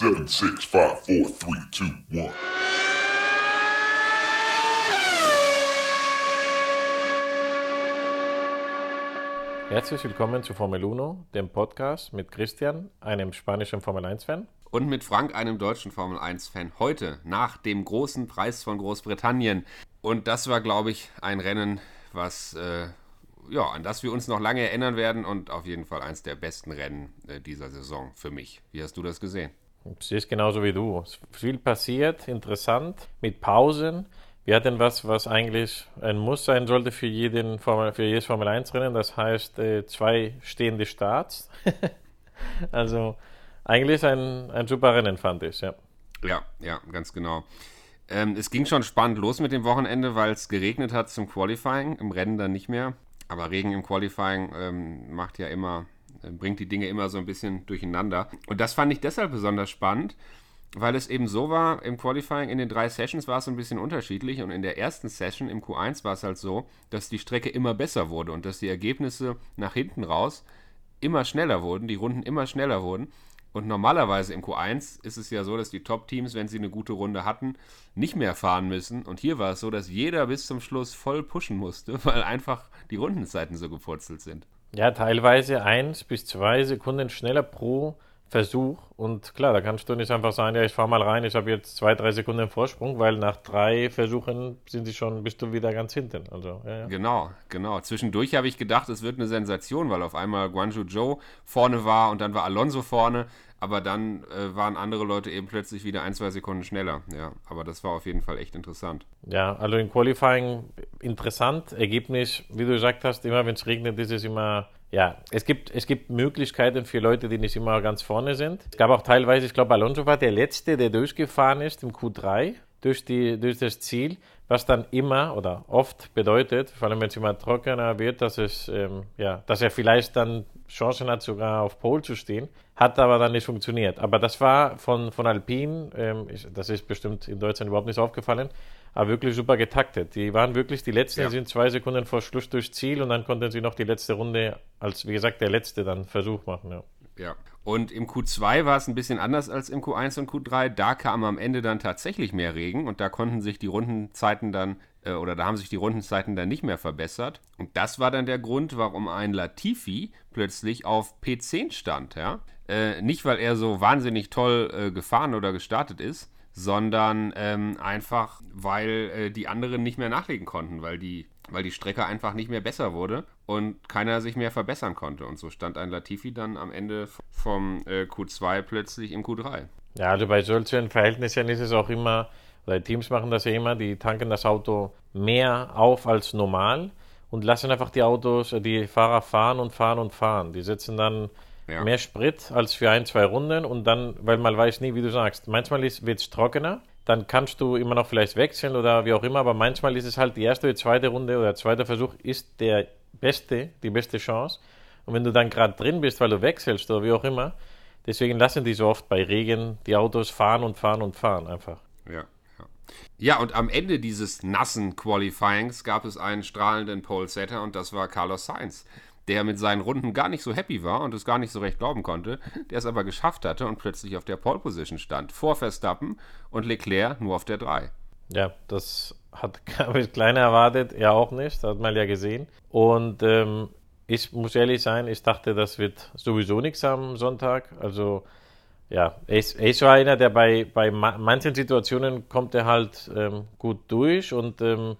Seven, six, five, four, three, two, one. Herzlich willkommen zu Formel 1, dem Podcast mit Christian, einem spanischen Formel 1-Fan. Und mit Frank, einem deutschen Formel 1-Fan. Heute, nach dem großen Preis von Großbritannien. Und das war, glaube ich, ein Rennen, was, äh, ja, an das wir uns noch lange erinnern werden und auf jeden Fall eins der besten Rennen äh, dieser Saison für mich. Wie hast du das gesehen? Es ist genauso wie du. Viel passiert, interessant, mit Pausen. Wir hatten was, was eigentlich ein Muss sein sollte für, jeden Formel, für jedes Formel 1-Rennen. Das heißt, äh, zwei stehende Starts. also eigentlich ein, ein super Rennen, fand ich, ja. Ja, ja, ganz genau. Ähm, es ging schon spannend los mit dem Wochenende, weil es geregnet hat zum Qualifying, im Rennen dann nicht mehr. Aber Regen im Qualifying ähm, macht ja immer, bringt die Dinge immer so ein bisschen durcheinander. Und das fand ich deshalb besonders spannend, weil es eben so war, im Qualifying in den drei Sessions war es ein bisschen unterschiedlich und in der ersten Session im Q1 war es halt so, dass die Strecke immer besser wurde und dass die Ergebnisse nach hinten raus immer schneller wurden, die Runden immer schneller wurden. Und normalerweise im Q1 ist es ja so, dass die Top-Teams, wenn sie eine gute Runde hatten, nicht mehr fahren müssen. Und hier war es so, dass jeder bis zum Schluss voll pushen musste, weil einfach die Rundenzeiten so gepurzelt sind. Ja, teilweise eins bis zwei Sekunden schneller pro Versuch. Und klar, da kannst du nicht einfach sagen, ja, ich fahre mal rein, ich habe jetzt zwei, drei Sekunden Vorsprung, weil nach drei Versuchen sind sie schon, bist du wieder ganz hinten. Also, ja, ja. Genau, genau. Zwischendurch habe ich gedacht, es wird eine Sensation, weil auf einmal Guangzhou Joe vorne war und dann war Alonso vorne. Aber dann äh, waren andere Leute eben plötzlich wieder ein, zwei Sekunden schneller. Ja, aber das war auf jeden Fall echt interessant. Ja, also im Qualifying interessant. Ergebnis, wie du gesagt hast, immer wenn es regnet, ist es immer ja, es gibt, es gibt Möglichkeiten für Leute, die nicht immer ganz vorne sind. Es gab auch teilweise, ich glaube, Alonso war der Letzte, der durchgefahren ist im Q3 durch, die, durch das Ziel, was dann immer oder oft bedeutet, vor allem wenn es immer trockener wird, dass, es, ähm, ja, dass er vielleicht dann Chancen hat, sogar auf Pole zu stehen. Hat aber dann nicht funktioniert. Aber das war von, von Alpine, ähm, das ist bestimmt in Deutschland überhaupt nicht aufgefallen, aber wirklich super getaktet. Die waren wirklich die Letzten, ja. sind zwei Sekunden vor Schluss durchs Ziel und dann konnten sie noch die letzte Runde als, wie gesagt, der Letzte dann Versuch machen. Ja. Ja. Und im Q2 war es ein bisschen anders als im Q1 und Q3. Da kam am Ende dann tatsächlich mehr Regen und da konnten sich die Rundenzeiten dann äh, oder da haben sich die Rundenzeiten dann nicht mehr verbessert. Und das war dann der Grund, warum ein Latifi plötzlich auf P10 stand. Ja? Äh, nicht, weil er so wahnsinnig toll äh, gefahren oder gestartet ist, sondern ähm, einfach, weil äh, die anderen nicht mehr nachlegen konnten, weil die, weil die Strecke einfach nicht mehr besser wurde und keiner sich mehr verbessern konnte. Und so stand ein Latifi dann am Ende vom äh, Q2 plötzlich im Q3. Ja, also bei solchen Verhältnissen ist es auch immer, oder Teams machen das ja immer, die tanken das Auto mehr auf als normal und lassen einfach die Autos, die Fahrer fahren und fahren und fahren. Die setzen dann ja. mehr Sprit als für ein, zwei Runden und dann, weil man weiß nie, wie du sagst, manchmal wird es trockener, dann kannst du immer noch vielleicht wechseln oder wie auch immer, aber manchmal ist es halt die erste oder zweite Runde oder der zweite Versuch ist der beste, die beste Chance. Und wenn du dann gerade drin bist, weil du wechselst oder wie auch immer, deswegen lassen die so oft bei Regen die Autos fahren und fahren und fahren einfach. Ja. Ja, und am Ende dieses nassen Qualifyings gab es einen strahlenden Pole Setter und das war Carlos Sainz der mit seinen Runden gar nicht so happy war und es gar nicht so recht glauben konnte, der es aber geschafft hatte und plötzlich auf der Pole Position stand, vor Verstappen und Leclerc nur auf der 3. Ja, das hat, glaube ich, kleiner erwartet, er auch nicht, hat man ja gesehen. Und ähm, ich muss ehrlich sein, ich dachte, das wird sowieso nichts am Sonntag. Also ja, ich, ich war einer, der bei, bei manchen Situationen kommt er halt ähm, gut durch und ähm,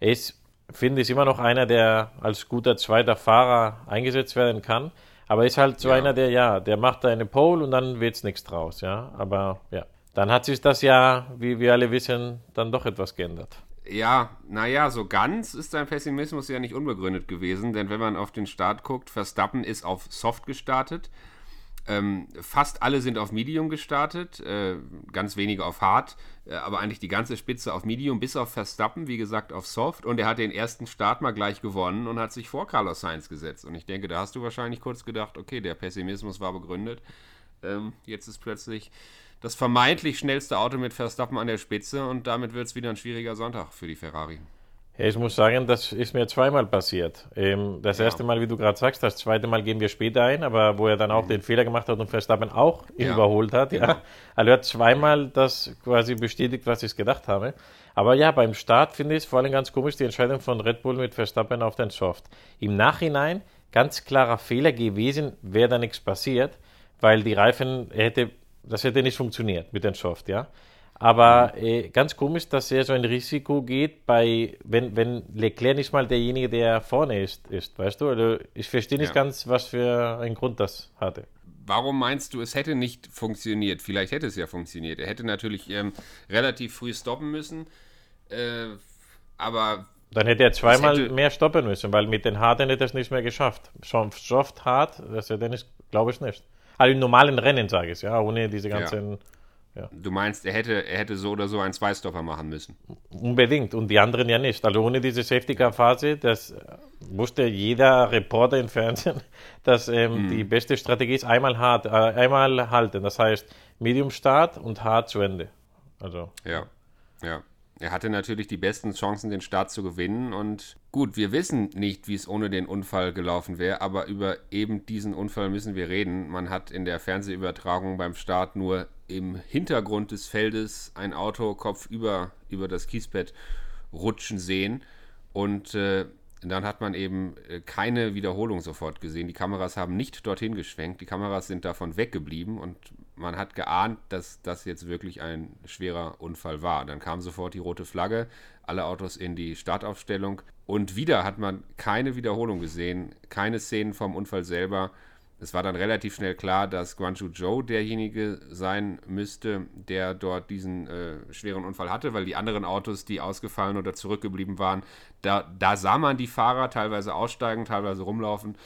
ist finde ich immer noch einer, der als guter zweiter Fahrer eingesetzt werden kann. Aber ist halt so ja. einer, der, ja, der macht eine Pole und dann wird es nichts draus, ja. Aber ja, dann hat sich das ja, wie wir alle wissen, dann doch etwas geändert. Ja, naja, so ganz ist sein Pessimismus ja nicht unbegründet gewesen, denn wenn man auf den Start guckt, Verstappen ist auf Soft gestartet. Ähm, fast alle sind auf Medium gestartet, äh, ganz wenige auf Hard, aber eigentlich die ganze Spitze auf Medium, bis auf Verstappen, wie gesagt, auf Soft. Und er hat den ersten Start mal gleich gewonnen und hat sich vor Carlos Sainz gesetzt. Und ich denke, da hast du wahrscheinlich kurz gedacht, okay, der Pessimismus war begründet. Ähm, jetzt ist plötzlich das vermeintlich schnellste Auto mit Verstappen an der Spitze und damit wird es wieder ein schwieriger Sonntag für die Ferrari. Ich muss sagen, das ist mir zweimal passiert. Ähm, das erste Mal, wie du gerade sagst, das zweite Mal gehen wir später ein, aber wo er dann auch den Fehler gemacht hat und Verstappen auch Mhm. Ja. überholt hat. Genau. Ja. Also er hat zweimal das quasi bestätigt, was ich gedacht habe. Aber ja, beim Start finde ich es vor allem ganz komisch, die Entscheidung von Red Bull mit Verstappen auf den Soft. Im Nachhinein ganz klarer Fehler gewesen, wäre da nichts passiert, weil die Reifen hätte, das hätte nicht funktioniert mit den Soft, ja. Aber äh, ganz komisch, dass er so ein Risiko geht, bei, wenn, wenn Leclerc nicht mal derjenige, der vorne ist, ist weißt du? Also ich verstehe nicht Ja. ganz, was für einen Grund das hatte. Warum meinst du, es hätte nicht funktioniert? Vielleicht hätte es ja funktioniert. Er hätte natürlich ähm, relativ früh stoppen müssen. Äh, aber Dann hätte er zweimal hätte- mehr stoppen müssen, weil mit den Harten hätte er es nicht mehr geschafft. Schon soft hart, das hätte er nicht, glaube ich nicht. Also im normalen Rennen sage ich ja, ohne diese ganzen. Du meinst, er hätte, er hätte so oder so einen Zweistopper machen müssen. Unbedingt und die anderen ja nicht. Also ohne diese Safety Car Phase, das äh, wusste jeder Reporter im Fernsehen, dass ähm, die beste Strategie ist einmal hart, äh, einmal halten. Das heißt Medium Start und hart zu Ende. Also Ja, ja. Er hatte natürlich die besten Chancen, den Start zu gewinnen. Und gut, wir wissen nicht, wie es ohne den Unfall gelaufen wäre, aber über eben diesen Unfall müssen wir reden. Man hat in der Fernsehübertragung beim Start nur im Hintergrund des Feldes ein Auto kopfüber über das Kiesbett rutschen sehen. Und äh, dann hat man eben äh, keine Wiederholung sofort gesehen. Die Kameras haben nicht dorthin geschwenkt. Die Kameras sind davon weggeblieben und man hat geahnt, dass das jetzt wirklich ein schwerer Unfall war. Dann kam sofort die rote Flagge, alle Autos in die Startaufstellung und wieder hat man keine Wiederholung gesehen, keine Szenen vom Unfall selber. Es war dann relativ schnell klar, dass Guangzhou Zhou derjenige sein müsste, der dort diesen äh, schweren Unfall hatte, weil die anderen Autos, die ausgefallen oder zurückgeblieben waren, da, da sah man die Fahrer teilweise aussteigen, teilweise rumlaufen.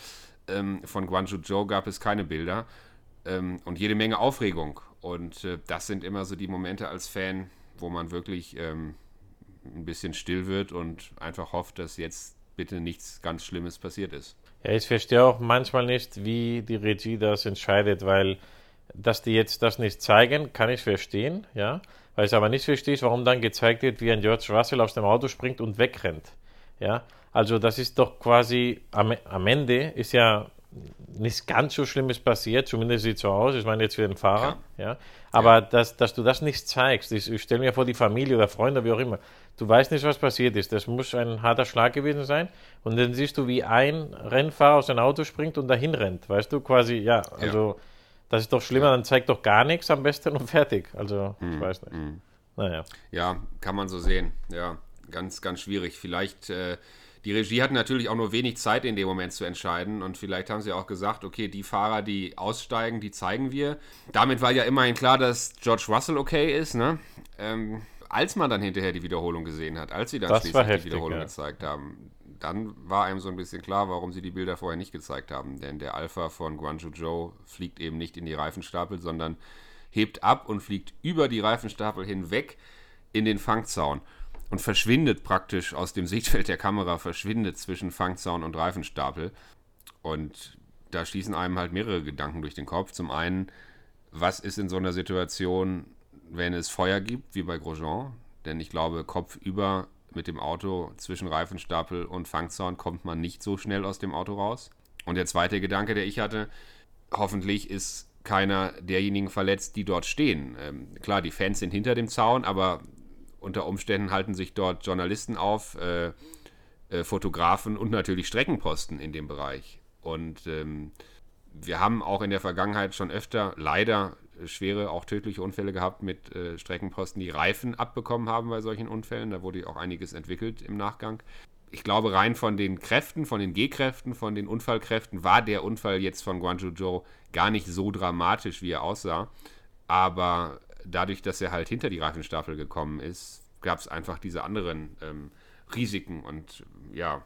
Ähm, von Guangzhou Zhou gab es keine Bilder ähm, und jede Menge Aufregung. Und äh, das sind immer so die Momente als Fan, wo man wirklich ähm, ein bisschen still wird und einfach hofft, dass jetzt bitte nichts ganz Schlimmes passiert ist. Ja, ich verstehe auch manchmal nicht, wie die Regie das entscheidet, weil dass die jetzt das nicht zeigen, kann ich verstehen, ja. Weil ich aber nicht verstehe, warum dann gezeigt wird, wie ein George Russell aus dem Auto springt und wegrennt. Ja, also das ist doch quasi am, am Ende ist ja nichts ganz so Schlimmes passiert, zumindest sieht so aus. Ich meine jetzt für den Fahrer, ja. Aber Dass, dass du das nicht zeigst, ich, ich stelle mir vor, die Familie oder Freunde, wie auch immer, du weißt nicht, was passiert ist. Das muss ein harter Schlag gewesen sein. Und dann siehst du, wie ein Rennfahrer aus dem Auto springt und dahin rennt. Weißt du, quasi, ja, also das ist doch schlimmer, dann zeigt doch gar nichts am besten und fertig. Also, ich weiß nicht. Naja. Ja, kann man so sehen. Ja, ganz, ganz schwierig. Vielleicht, äh, die Regie hat natürlich auch nur wenig Zeit in dem Moment zu entscheiden und vielleicht haben sie auch gesagt, okay, die Fahrer, die aussteigen, die zeigen wir. Damit war ja immerhin klar, dass George Russell okay ist, ne? Ähm, als man dann hinterher die Wiederholung gesehen hat, als sie dann Das schließlich war die heftig, Wiederholung ja. gezeigt haben, dann war einem so ein bisschen klar, warum sie die Bilder vorher nicht gezeigt haben. Denn der Alpha von Guangzhou Zhou fliegt eben nicht in die Reifenstapel, sondern hebt ab und fliegt über die Reifenstapel hinweg in den Fangzaun und verschwindet praktisch aus dem Sichtfeld der Kamera, verschwindet zwischen Fangzaun und Reifenstapel. Und da schießen einem halt mehrere Gedanken durch den Kopf. Zum einen, was ist in so einer Situation, wenn es Feuer gibt, wie bei Grosjean? Denn ich glaube, kopfüber mit dem Auto zwischen Reifenstapel und Fangzaun kommt man nicht so schnell aus dem Auto raus. Und der zweite Gedanke, der ich hatte, hoffentlich ist keiner derjenigen verletzt, die dort stehen. Ähm, klar, die Fans sind hinter dem Zaun, aber unter Umständen halten sich dort Journalisten auf, äh, äh, Fotografen und natürlich Streckenposten in dem Bereich. Und ähm, wir haben auch in der Vergangenheit schon öfter leider schwere, auch tödliche Unfälle gehabt mit äh, Streckenposten, die Reifen abbekommen haben bei solchen Unfällen. Da wurde auch einiges entwickelt im Nachgang. Ich glaube, rein von den Kräften, von den G-Kräften, von den Unfallkräften war der Unfall jetzt von Guangzhou Zhou gar nicht so dramatisch, wie er aussah. Aber dadurch, dass er halt hinter die Reifenstaffel gekommen ist, gab es einfach diese anderen ähm, Risiken. Und ja,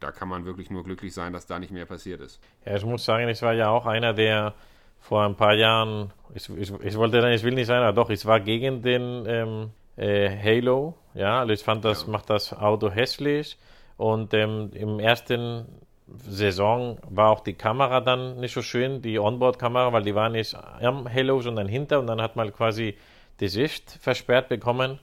da kann man wirklich nur glücklich sein, dass da nicht mehr passiert ist. Ja, ich muss sagen, ich war ja auch einer, der vor ein paar Jahren, ich, ich, ich wollte dann, ich will nicht sein, aber doch, ich war gegen den ähm, äh, Halo. Ja, also ich fand, das Ja. macht das Auto hässlich. Und ähm, im ersten Saison war auch die Kamera dann nicht so schön, die Onboard-Kamera, weil die war nicht am Halo, sondern hinter und dann hat man quasi die Sicht versperrt bekommen.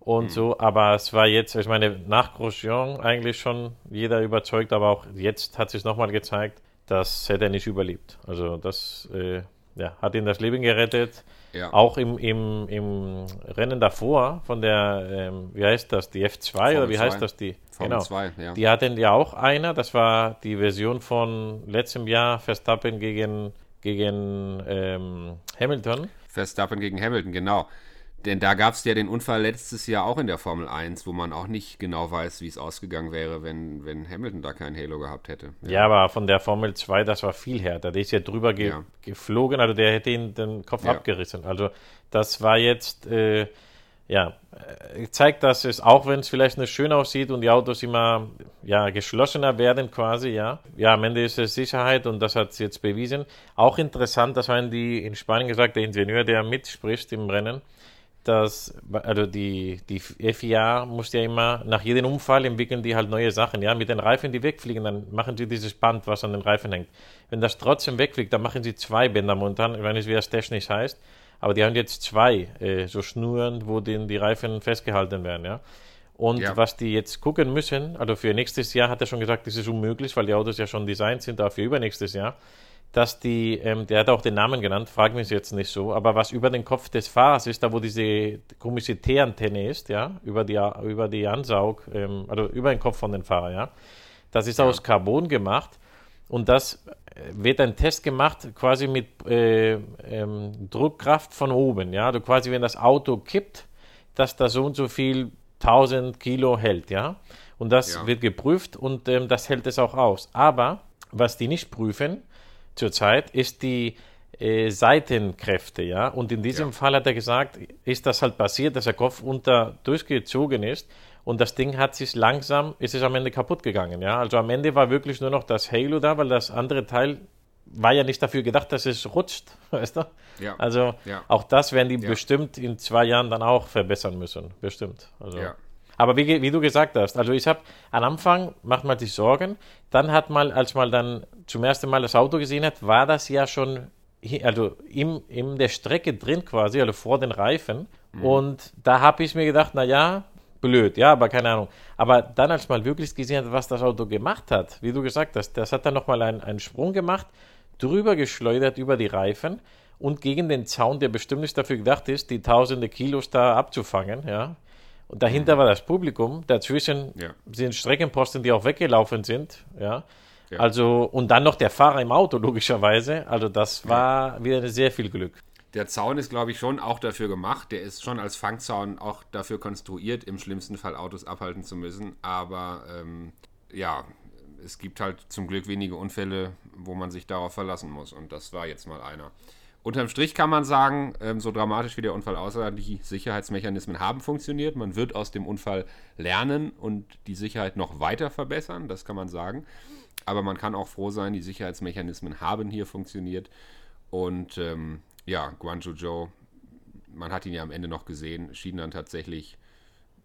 und mhm. so, aber es war jetzt, ich meine, nach Grosjean eigentlich schon jeder überzeugt, aber auch jetzt hat sich nochmal gezeigt, das hätte er nicht überlebt. Also das äh, ja, hat ihn das Leben gerettet. Ja. Auch im, im, im Rennen davor von der, ähm, wie heißt das, die F2 Formel oder wie 2. heißt das, die? Formel genau. 2, ja. Die hatten ja auch einer, das war die Version von letztem Jahr Verstappen gegen, gegen ähm, Hamilton. Verstappen gegen Hamilton, genau. Denn da gab es ja den Unfall letztes Jahr auch in der Formel 1, wo man auch nicht genau weiß, wie es ausgegangen wäre, wenn, wenn Hamilton da kein Halo gehabt hätte. Ja. ja. aber von der Formel 2, das war viel härter. Der ist ja drüber ge ja. geflogen, also der hätte ihn den Kopf ja. abgerissen. Also das war jetzt, äh, ja, äh, zeigt, dass es, auch wenn es vielleicht nicht schön aussieht und die Autos immer ja, geschlossener werden quasi, ja. Ja, am Ende ist es Sicherheit und das hat es jetzt bewiesen. Auch interessant, das haben die in Spanien gesagt, der Ingenieur, der mitspricht im Rennen, dass, also die, die FIA muss ja immer, nach jedem Unfall entwickeln die halt neue Sachen, ja, mit den Reifen, die wegfliegen, dann machen sie dieses Band, was an den Reifen hängt. Wenn das trotzdem wegfliegt, dann machen sie zwei Bänder momentan, ich weiß nicht, wie das technisch heißt, aber die haben jetzt zwei, äh, so Schnuren, wo den, die Reifen festgehalten werden, ja. Und ja. was die jetzt gucken müssen, also für nächstes Jahr hat er schon gesagt, das ist unmöglich, weil die Autos ja schon designt sind, auch für übernächstes Jahr dass die, ähm, der hat auch den Namen genannt, frag mich jetzt nicht so, aber was über den Kopf des Fahrers ist, da wo diese komische T-Antenne ist, ja, über die, über die Ansaug, ähm, also über den Kopf von den Fahrer, ja, das ist ja. aus Carbon gemacht und das äh, wird ein Test gemacht, quasi mit äh, ähm, Druckkraft von oben, ja, also quasi wenn das Auto kippt, dass da so und so viel 1000 Kilo hält, ja, und das ja. wird geprüft und ähm, das hält es auch aus, aber was die nicht prüfen, zurzeit, ist die äh, Seitenkräfte, ja. Und in diesem ja. Fall hat er gesagt, ist das halt passiert, dass der Kopf unter durchgezogen ist und das Ding hat sich langsam, ist es am Ende kaputt gegangen, ja. Also am Ende war wirklich nur noch das Halo da, weil das andere Teil war ja nicht dafür gedacht, dass es rutscht, weißt du? Ja. Also ja. auch das werden die bestimmt in zwei Jahren dann auch verbessern müssen, bestimmt. Also. Ja. Aber wie, wie, du gesagt hast, also ich habe am Anfang macht man sich Sorgen, dann hat man, als man dann zum ersten Mal das Auto gesehen hat, war das ja schon also in, in der Strecke drin quasi, also vor den Reifen. Mhm. Und da habe ich mir gedacht, naja, blöd, ja, aber keine Ahnung. Aber dann, als man wirklich gesehen hat, was das Auto gemacht hat, wie du gesagt hast, das hat dann nochmal einen, einen Sprung gemacht, drüber geschleudert über die Reifen und gegen den Zaun, der bestimmt nicht dafür gedacht ist, die tausende Kilos da abzufangen, ja. Und dahinter war das Publikum. Dazwischen ja. sind Streckenposten, die auch weggelaufen sind. Ja. ja. Also, und dann noch der Fahrer im Auto, logischerweise. Also, das war ja. wieder sehr viel Glück. Der Zaun ist, glaube ich, schon auch dafür gemacht. Der ist schon als Fangzaun auch dafür konstruiert, im schlimmsten Fall Autos abhalten zu müssen. Aber ähm, ja, es gibt halt zum Glück wenige Unfälle, wo man sich darauf verlassen muss. Und das war jetzt mal einer. Unterm Strich kann man sagen, ähm, so dramatisch wie der Unfall aussah, die Sicherheitsmechanismen haben funktioniert. Man wird aus dem Unfall lernen und die Sicherheit noch weiter verbessern, das kann man sagen. Aber man kann auch froh sein, die Sicherheitsmechanismen haben hier funktioniert. Und ähm, ja, Guangzhou Zhou, man hat ihn ja am Ende noch gesehen, schien dann tatsächlich,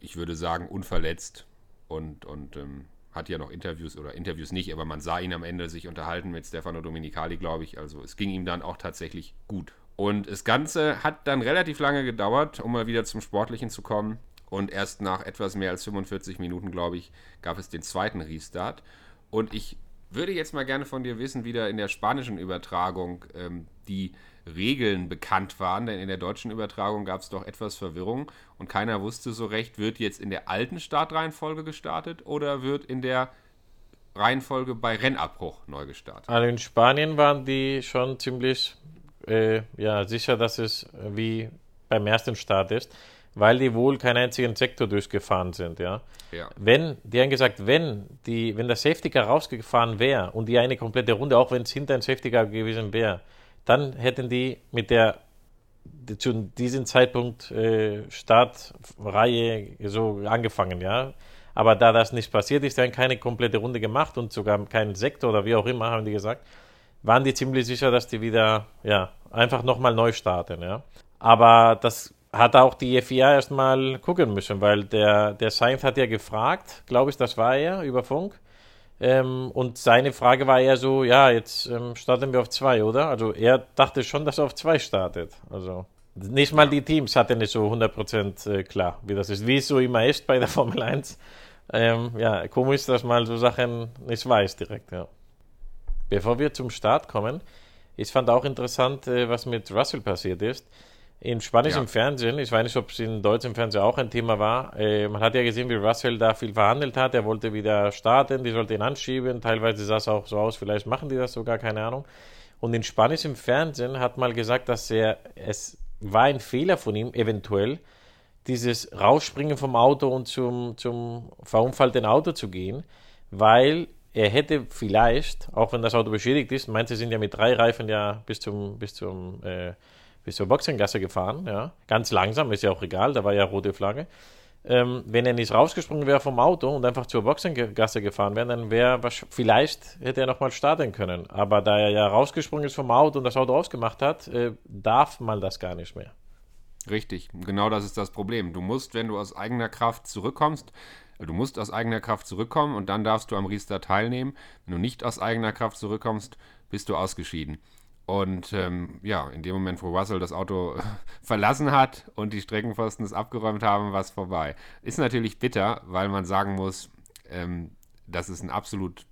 ich würde sagen, unverletzt und, und ähm, hat ja noch Interviews oder Interviews nicht, aber man sah ihn am Ende sich unterhalten mit Stefano Dominicali, glaube ich. Also es ging ihm dann auch tatsächlich gut. Und das Ganze hat dann relativ lange gedauert, um mal wieder zum Sportlichen zu kommen. Und erst nach etwas mehr als 45 Minuten, glaube ich, gab es den zweiten Restart. Und ich würde jetzt mal gerne von dir wissen, wie da in der spanischen Übertragung ähm, die Regeln bekannt waren, denn in der deutschen Übertragung gab es doch etwas Verwirrung und keiner wusste so recht, wird jetzt in der alten Startreihenfolge gestartet oder wird in der Reihenfolge bei Rennabbruch neu gestartet? Also in Spanien waren die schon ziemlich äh, ja, sicher, dass es wie beim ersten Start ist, weil die wohl keinen einzigen Sektor durchgefahren sind. Ja? ja. Wenn, die haben gesagt, wenn, die, wenn der Safety Car rausgefahren wäre und die eine komplette Runde, auch wenn es hinter ein Safety Car gewesen wäre, dann hätten die mit der zu diesem Zeitpunkt äh, Startreihe so angefangen, ja. Aber da das nicht passiert ist, dann keine komplette Runde gemacht und sogar keinen Sektor oder wie auch immer, haben die gesagt, waren die ziemlich sicher, dass die wieder, ja, einfach nochmal neu starten, ja. Aber das hat auch die FIA erstmal gucken müssen, weil der, der Sainz hat ja gefragt, glaube ich, das war er über Funk, ähm, und seine Frage war eher so, ja, jetzt ähm, starten wir auf zwei, oder? Also er dachte schon, dass er auf zwei startet. Also. nicht mal die Teams hatten nicht so 100% äh, klar, wie das ist. Wie es so immer ist bei der Formel 1. Ähm, ja, komisch, dass man so Sachen nicht weiß direkt, ja. Bevor wir zum Start kommen, ich fand auch interessant, äh, was mit Russell passiert ist. In spanischem ja. Fernsehen, ich weiß nicht, ob es in deutschem Fernsehen auch ein Thema war, äh, man hat ja gesehen, wie Russell da viel verhandelt hat. Er wollte wieder starten, die sollte ihn anschieben. Teilweise sah es auch so aus, vielleicht machen die das sogar, keine Ahnung. Und in spanischem Fernsehen hat mal gesagt, dass er, es war ein Fehler von ihm, eventuell, dieses Rausspringen vom Auto und zum, zum verunfallten Auto zu gehen, weil er hätte vielleicht, auch wenn das Auto beschädigt ist, meinte, sind ja mit drei Reifen ja bis zum, bis zum, äh, bis zur Boxengasse gefahren, ja. Ganz langsam, ist ja auch egal, da war ja rote Flagge. Ähm, wenn er nicht rausgesprungen wäre vom Auto und einfach zur Boxengasse gefahren wäre, dann wäre vielleicht hätte er nochmal starten können. Aber da er ja rausgesprungen ist vom Auto und das Auto ausgemacht hat, äh, darf man das gar nicht mehr. Richtig, genau das ist das Problem. Du musst, wenn du aus eigener Kraft zurückkommst, Du musst aus eigener Kraft zurückkommen und dann darfst du am Restart teilnehmen. Wenn du nicht aus eigener Kraft zurückkommst, bist du ausgeschieden. Und ähm, ja, in dem Moment, wo Russell das Auto verlassen hat und die Streckenpfosten es abgeräumt haben, war es vorbei. Ist natürlich bitter, weil man sagen muss, ähm, dass es ein absolut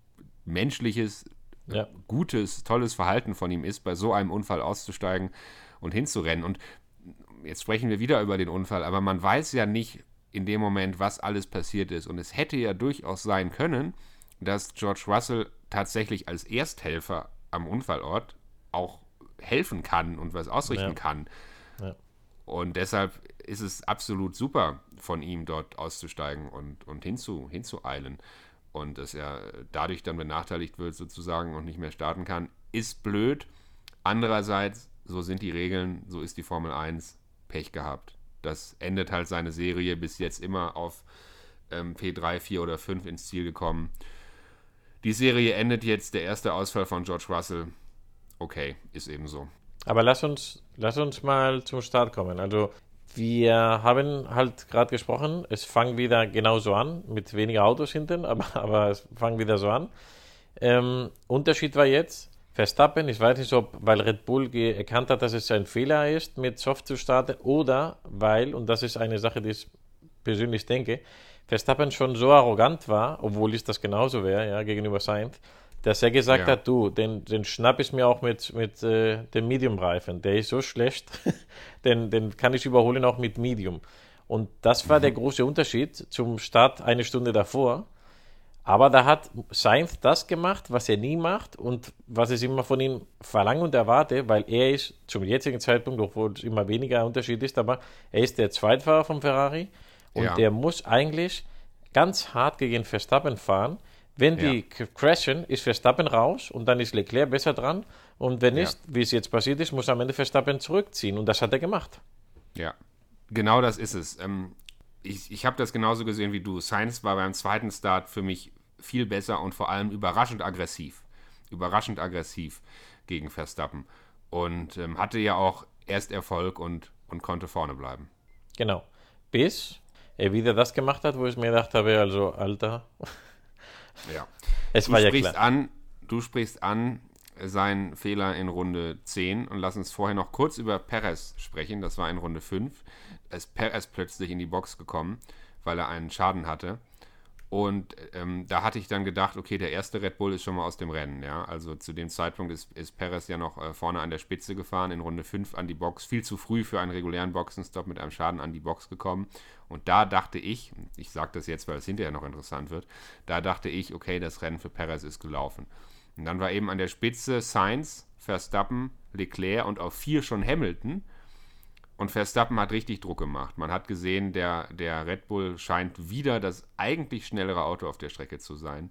menschliches, ja. gutes, tolles Verhalten von ihm ist, bei so einem Unfall auszusteigen und hinzurennen. Und jetzt sprechen wir wieder über den Unfall, aber man weiß ja nicht, in dem Moment, was alles passiert ist. Und es hätte ja durchaus sein können, dass George Russell tatsächlich als Ersthelfer am Unfallort auch helfen kann und was ausrichten ja. kann. Ja. Und deshalb ist es absolut super von ihm dort auszusteigen und, und hinzu, hinzueilen. Und dass er dadurch dann benachteiligt wird sozusagen und nicht mehr starten kann, ist blöd. Andererseits, so sind die Regeln, so ist die Formel 1, Pech gehabt das endet halt seine Serie bis jetzt immer auf ähm, P3, 4 oder 5 ins Ziel gekommen. Die Serie endet jetzt, der erste Ausfall von George Russell. Okay, ist eben so. Aber lass uns, lass uns mal zum Start kommen. Also wir haben halt gerade gesprochen, es fängt wieder genauso an, mit weniger Autos hinten, aber, aber es fängt wieder so an. Ähm, Unterschied war jetzt, Verstappen, ich weiß nicht, ob, weil Red Bull erkannt hat, dass es ein Fehler ist, mit Soft zu starten, oder weil, und das ist eine Sache, die ich persönlich denke, Verstappen schon so arrogant war, obwohl ich das genauso wäre, ja, gegenüber Sainz, dass er gesagt ja. hat, du, den, den schnapp ich mir auch mit, mit äh, dem Medium-Reifen, der ist so schlecht, den, den kann ich überholen auch mit Medium. Und das war mhm. der große Unterschied zum Start eine Stunde davor, aber da hat Sainz das gemacht, was er nie macht und was ich immer von ihm verlange und erwarte, weil er ist zum jetzigen Zeitpunkt, obwohl es immer weniger Unterschied ist, aber er ist der Zweitfahrer von Ferrari und ja. der muss eigentlich ganz hart gegen Verstappen fahren. Wenn die ja. crashen, ist Verstappen raus und dann ist Leclerc besser dran. Und wenn nicht, ja. wie es jetzt passiert ist, muss am Ende Verstappen zurückziehen. Und das hat er gemacht. Ja, genau das ist es. Ähm, ich, ich habe das genauso gesehen wie du. Sainz war beim zweiten Start für mich viel besser und vor allem überraschend aggressiv. Überraschend aggressiv gegen Verstappen. Und ähm, hatte ja auch erst Erfolg und, und konnte vorne bleiben. Genau. Bis er wieder das gemacht hat, wo ich mir gedacht habe, also Alter. Ja. Es du war ja klar. An, du sprichst an seinen Fehler in Runde 10 und lass uns vorher noch kurz über Perez sprechen. Das war in Runde 5 ist Perez plötzlich in die Box gekommen, weil er einen Schaden hatte. Und ähm, da hatte ich dann gedacht, okay, der erste Red Bull ist schon mal aus dem Rennen. Ja? Also zu dem Zeitpunkt ist, ist Perez ja noch äh, vorne an der Spitze gefahren, in Runde 5 an die Box, viel zu früh für einen regulären Boxenstopp mit einem Schaden an die Box gekommen. Und da dachte ich, ich sage das jetzt, weil es hinterher noch interessant wird, da dachte ich, okay, das Rennen für Perez ist gelaufen. Und dann war eben an der Spitze Sainz, Verstappen, Leclerc und auf 4 schon Hamilton. Und Verstappen hat richtig Druck gemacht. Man hat gesehen, der, der Red Bull scheint wieder das eigentlich schnellere Auto auf der Strecke zu sein.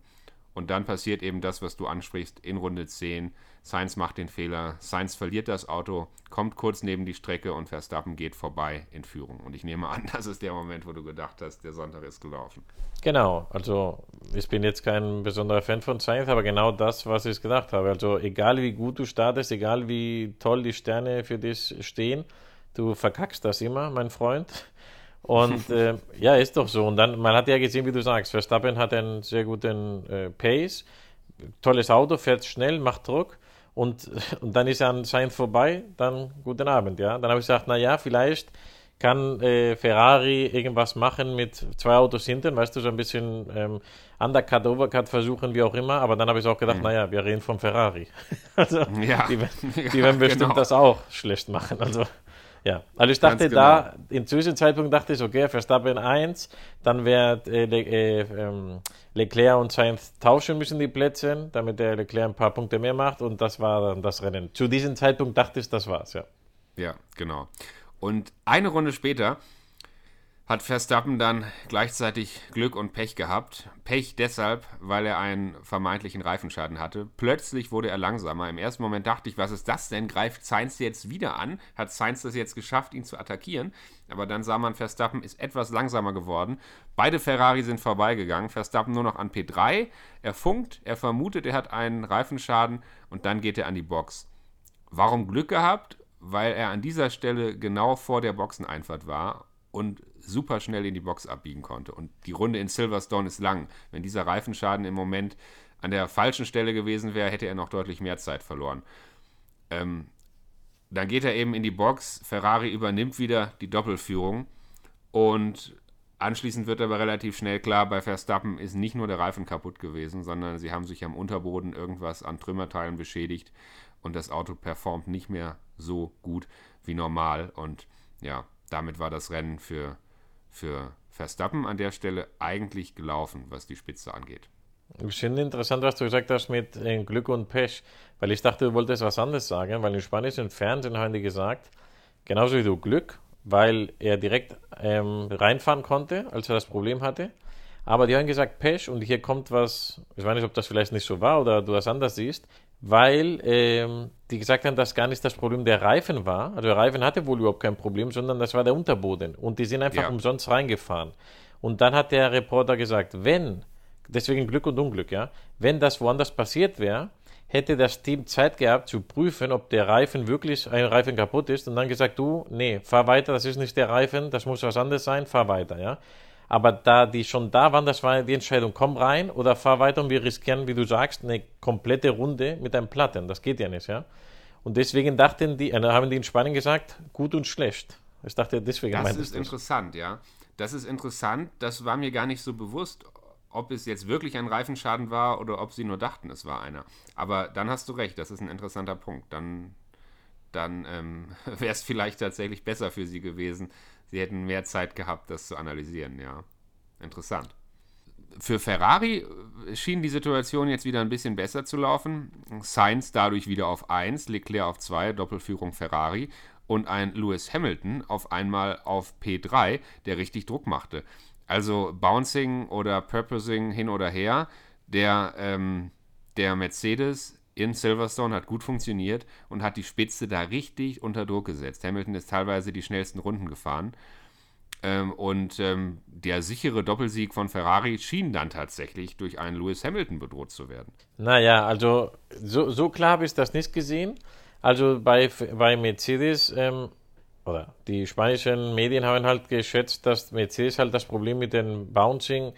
Und dann passiert eben das, was du ansprichst, in Runde 10. Sainz macht den Fehler, Sainz verliert das Auto, kommt kurz neben die Strecke und Verstappen geht vorbei in Führung. Und ich nehme an, das ist der Moment, wo du gedacht hast, der Sonntag ist gelaufen. Genau, also ich bin jetzt kein besonderer Fan von Sainz, aber genau das, was ich gedacht habe. Also egal wie gut du startest, egal wie toll die Sterne für dich stehen, du verkackst das immer, mein Freund. Und äh, ja, ist doch so. Und dann, man hat ja gesehen, wie du sagst, Verstappen hat einen sehr guten äh, Pace, tolles Auto, fährt schnell, macht Druck. Und, und dann ist er anscheinend vorbei, dann guten Abend, ja. Dann habe ich gesagt, naja, vielleicht kann äh, Ferrari irgendwas machen mit zwei Autos hinten, weißt du, so ein bisschen ähm, Undercut, Overcut versuchen, wie auch immer. Aber dann habe ich auch gedacht, mhm. naja, wir reden von Ferrari. also ja. die, die ja, werden bestimmt genau. das auch schlecht machen. Also ja, also ich dachte genau. da, im Zwischenzeitpunkt dachte ich, okay, Verstappen 1, dann wird äh, Le äh, ähm, Leclerc und Sainz tauschen müssen die Plätze, damit der Leclerc ein paar Punkte mehr macht und das war dann das Rennen. Zu diesem Zeitpunkt dachte ich, das war's, ja. Ja, genau. Und eine Runde später hat Verstappen dann gleichzeitig Glück und Pech gehabt. Pech deshalb, weil er einen vermeintlichen Reifenschaden hatte. Plötzlich wurde er langsamer. Im ersten Moment dachte ich, was ist das denn? Greift Sainz jetzt wieder an? Hat Sainz das jetzt geschafft, ihn zu attackieren? Aber dann sah man, Verstappen ist etwas langsamer geworden. Beide Ferrari sind vorbeigegangen. Verstappen nur noch an P3. Er funkt, er vermutet, er hat einen Reifenschaden und dann geht er an die Box. Warum Glück gehabt? Weil er an dieser Stelle genau vor der Boxeneinfahrt war und super schnell in die Box abbiegen konnte. Und die Runde in Silverstone ist lang. Wenn dieser Reifenschaden im Moment an der falschen Stelle gewesen wäre, hätte er noch deutlich mehr Zeit verloren. Ähm, dann geht er eben in die Box. Ferrari übernimmt wieder die Doppelführung. Und anschließend wird aber relativ schnell klar, bei Verstappen ist nicht nur der Reifen kaputt gewesen, sondern sie haben sich am Unterboden irgendwas an Trümmerteilen beschädigt und das Auto performt nicht mehr so gut wie normal. Und ja, damit war das Rennen für, für Verstappen an der Stelle eigentlich gelaufen, was die Spitze angeht. Ich finde interessant, was du gesagt hast mit äh, Glück und Pech, weil ich dachte, du wolltest was anderes sagen, weil im spanischen Fernsehen haben die gesagt, genauso wie du Glück, weil er direkt ähm, reinfahren konnte, als er das Problem hatte. Aber die haben gesagt Pech und hier kommt was, ich weiß nicht, ob das vielleicht nicht so war oder du das anders siehst weil ähm, die gesagt haben, dass gar nicht das Problem der Reifen war. Also der Reifen hatte wohl überhaupt kein Problem, sondern das war der Unterboden. Und die sind einfach ja. umsonst reingefahren. Und dann hat der Reporter gesagt, wenn, deswegen Glück und Unglück, ja, wenn das woanders passiert wäre, hätte das Team Zeit gehabt zu prüfen, ob der Reifen wirklich ein Reifen kaputt ist und dann gesagt, du, nee, fahr weiter, das ist nicht der Reifen, das muss was anderes sein, fahr weiter, ja. Aber da die schon da waren, das war die Entscheidung, komm rein oder fahr weiter und wir riskieren, wie du sagst, eine komplette Runde mit einem Platten. Das geht ja nicht, ja. Und deswegen dachten die, äh, haben die in Spanien gesagt, gut und schlecht. Ich dachte, deswegen Das ist das. interessant, ja. Das ist interessant. Das war mir gar nicht so bewusst, ob es jetzt wirklich ein Reifenschaden war oder ob sie nur dachten, es war einer. Aber dann hast du recht, das ist ein interessanter Punkt. Dann, dann ähm, wäre es vielleicht tatsächlich besser für sie gewesen, sie hätten mehr Zeit gehabt, das zu analysieren, ja. Interessant. Für Ferrari äh, schien die Situation jetzt wieder ein bisschen besser zu laufen. Sainz dadurch wieder auf 1, Leclerc auf 2, Doppelführung Ferrari und ein Lewis Hamilton auf einmal auf P3, der richtig Druck machte. Also Bouncing oder Purposing hin oder her. Der, ähm, der Mercedes in Silverstone hat gut funktioniert und hat die Spitze da richtig unter Druck gesetzt. Hamilton ist teilweise die schnellsten Runden gefahren. Ähm, und ähm, der sichere Doppelsieg von Ferrari schien dann tatsächlich durch einen Lewis Hamilton bedroht zu werden. Naja, also so, so klar habe ich das nicht gesehen. Also bei, bei Mercedes, ähm, oder die spanischen Medien haben halt geschätzt, dass Mercedes halt das Problem mit dem Bouncing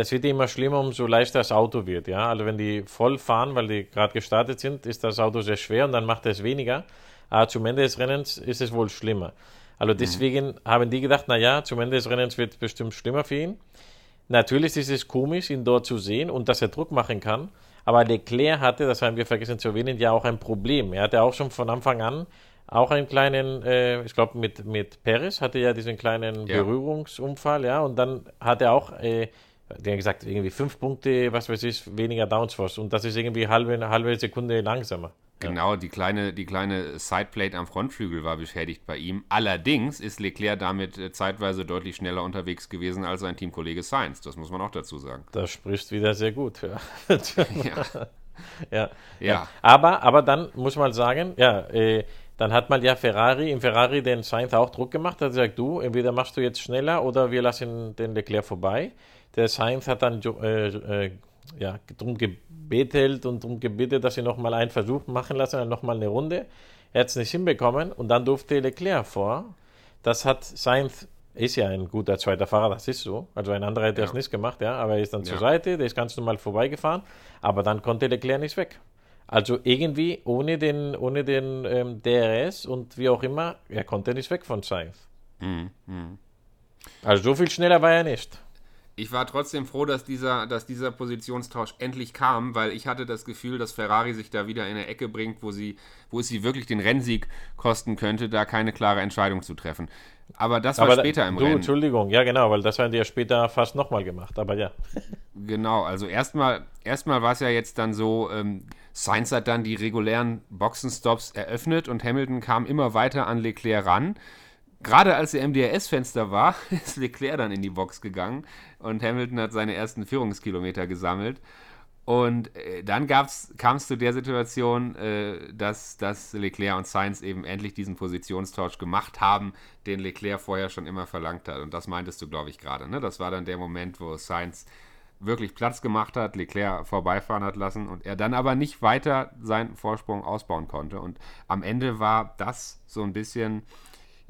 das wird immer schlimmer, umso leichter das Auto wird. Ja? Also wenn die voll fahren, weil die gerade gestartet sind, ist das Auto sehr schwer und dann macht es weniger. Aber zum Ende des Rennens ist es wohl schlimmer. Also mhm. deswegen mhm. haben die gedacht, naja, zum Ende des Rennens wird es bestimmt schlimmer für ihn. Natürlich ist es komisch, ihn dort zu sehen und dass er Druck machen kann. Aber Leclerc hatte, das haben wir vergessen zu erwähnen, ja auch ein Problem. Er hatte auch schon von Anfang an auch einen kleinen, äh, ich glaube mit, mit Perez hatte ja diesen kleinen ja. Berührungsunfall, ja, und dann hat er auch äh, der gesagt, irgendwie fünf Punkte, was weiß ich, weniger Downforce. Und das ist irgendwie halbe, halbe Sekunde langsamer. Genau, die kleine, die kleine Sideplate am Frontflügel war beschädigt bei ihm. Allerdings ist Leclerc damit äh, zeitweise deutlich schneller unterwegs gewesen als sein Teamkollege Sainz. Das muss man auch dazu sagen. Das spricht wieder sehr gut. Ja. ja. ja. ja. Aber, aber dann muss man sagen, ja, äh, dann hat man ja Ferrari, im Ferrari den Sainz auch Druck gemacht, hat gesagt, du, entweder machst du jetzt schneller oder wir lassen den Leclerc vorbei. Der Sainz hat dann äh, äh, ja, darum gebetet und darum gebeten, dass sie nochmal einen Versuch machen lassen, nochmal eine Runde. Er hat es nicht hinbekommen und dann durfte Leclerc vor. Das hat Sainz, ist ja ein guter zweiter Fahrer, das ist so. Also ein anderer hätte ja. das nicht gemacht, ja, aber er ist dann ja. zur Seite, der ist ganz normal vorbeigefahren, aber dann konnte Leclerc nicht weg. Also irgendwie ohne den, ohne den ähm, DRS und wie auch immer, er konnte nicht weg von Sainz. Mhm. Mhm. Also so viel schneller war er nicht. Ich war trotzdem froh, dass dieser, dass dieser Positionstausch endlich kam, weil ich hatte das Gefühl, dass Ferrari sich da wieder in eine Ecke bringt, wo, sie, wo es sie wirklich den Rennsieg kosten könnte, da keine klare Entscheidung zu treffen. Aber das war Aber später im du, Rennen. Entschuldigung, ja genau, weil das haben die ja später fast nochmal gemacht, aber ja. Genau, also erstmal erstmal war es ja jetzt dann so, ähm, Sainz hat dann die regulären Boxenstops eröffnet und Hamilton kam immer weiter an Leclerc ran. Gerade als der MDRS-Fenster war, ist Leclerc dann in die Box gegangen und Hamilton hat seine ersten Führungskilometer gesammelt. Und äh, dann kam es zu der Situation, äh, dass, dass Leclerc und Sainz eben endlich diesen Positionstausch gemacht haben, den Leclerc vorher schon immer verlangt hat. Und das meintest du, glaube ich, gerade. Ne? Das war dann der Moment, wo Sainz wirklich Platz gemacht hat, Leclerc vorbeifahren hat lassen und er dann aber nicht weiter seinen Vorsprung ausbauen konnte. Und am Ende war das so ein bisschen,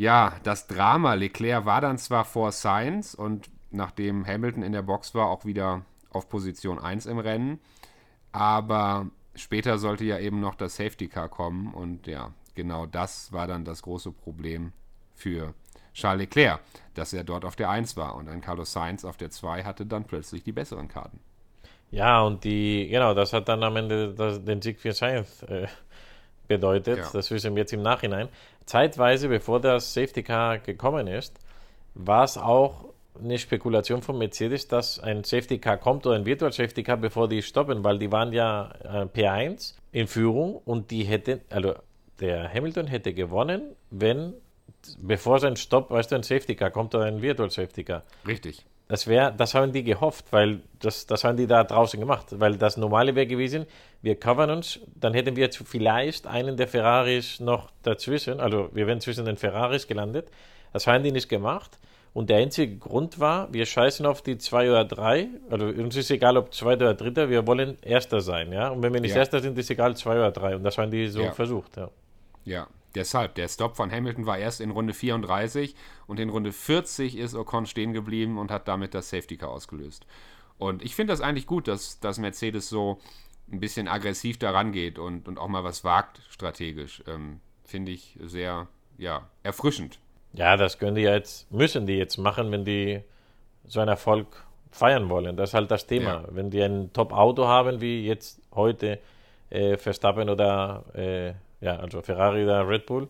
ja, das Drama. Leclerc war dann zwar vor Sainz und nachdem Hamilton in der Box war, auch wieder auf Position 1 im Rennen. Aber später sollte ja eben noch das Safety Car kommen und ja, genau das war dann das große Problem für Charles Leclerc, dass er dort auf der 1 war und ein Carlos Sainz auf der 2 hatte dann plötzlich die besseren Karten. Ja, und die, genau, das hat dann am Ende das, den Sieg für Sainz äh, bedeutet. Ja. Das wissen wir jetzt im Nachhinein. Zeitweise, bevor das Safety Car gekommen ist, war es auch eine Spekulation von Mercedes, dass ein Safety Car kommt oder ein Virtual Safety Car, bevor die stoppen, weil die waren ja äh, P1 in Führung und die hätten, also der Hamilton hätte gewonnen, wenn bevor sein Stopp, weißt du, ein Safety Car kommt oder ein Virtual Safety Car. Richtig. Das wäre, das haben die gehofft, weil das, das haben die da draußen gemacht. Weil das normale wäre gewesen, wir covern uns, dann hätten wir vielleicht einen der Ferraris noch dazwischen, also wir wären zwischen den Ferraris gelandet. Das haben die nicht gemacht. Und der einzige Grund war, wir scheißen auf die zwei oder drei, also uns ist egal, ob zweiter oder dritter, wir wollen Erster sein, ja. Und wenn wir nicht Ja. Erster sind, ist egal, zwei oder drei. Und das haben die so Ja. versucht, ja. Ja, deshalb. Der Stop von Hamilton war erst in Runde 34 und in Runde 40 ist Ocon stehen geblieben und hat damit das Safety Car ausgelöst. Und ich finde das eigentlich gut, dass, dass Mercedes so ein bisschen aggressiv daran geht und, und auch mal was wagt strategisch. Ähm, finde ich sehr ja, erfrischend. Ja, das können die ja jetzt, müssen die jetzt machen, wenn die so einen Erfolg feiern wollen. Das ist halt das Thema. Ja. Wenn die ein Top-Auto haben, wie jetzt heute äh, Verstappen oder äh, ja, also Ferrari oder Red Bull,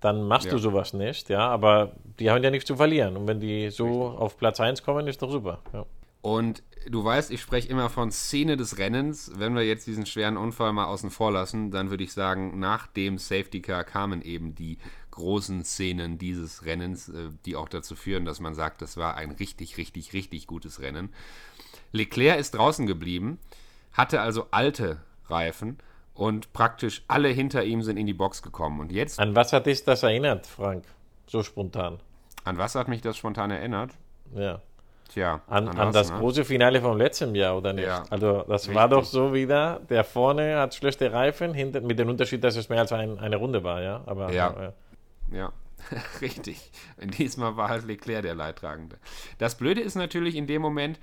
dann machst du Ja. sowas nicht, ja, aber die haben ja nichts zu verlieren. Und wenn die so auf Platz 1 kommen, ist doch super. Ja. Und du weißt, ich spreche immer von Szene des Rennens. Wenn wir jetzt diesen schweren Unfall mal außen vor lassen, dann würde ich sagen, nach dem Safety Car kamen eben die großen Szenen dieses Rennens, äh, die auch dazu führen, dass man sagt, das war ein richtig, richtig, richtig gutes Rennen. Leclerc ist draußen geblieben, hatte also alte Reifen und praktisch alle hinter ihm sind in die Box gekommen. Und jetzt, An was hat dich das erinnert, Frank? So spontan. an was hat mich das spontan erinnert? Ja. Tja, An, an, was, das ne? große Finale vom letzten Jahr, oder nicht? Ja, also das war richtig. doch so wieder, der vorne hat schlechte Reifen, hinter, mit dem Unterschied, dass es mehr als ein, eine Runde war, ja? Aber, Ja. ja. Ja, richtig. Und diesmal war halt Leclerc der Leidtragende. Das Blöde ist natürlich in dem Moment,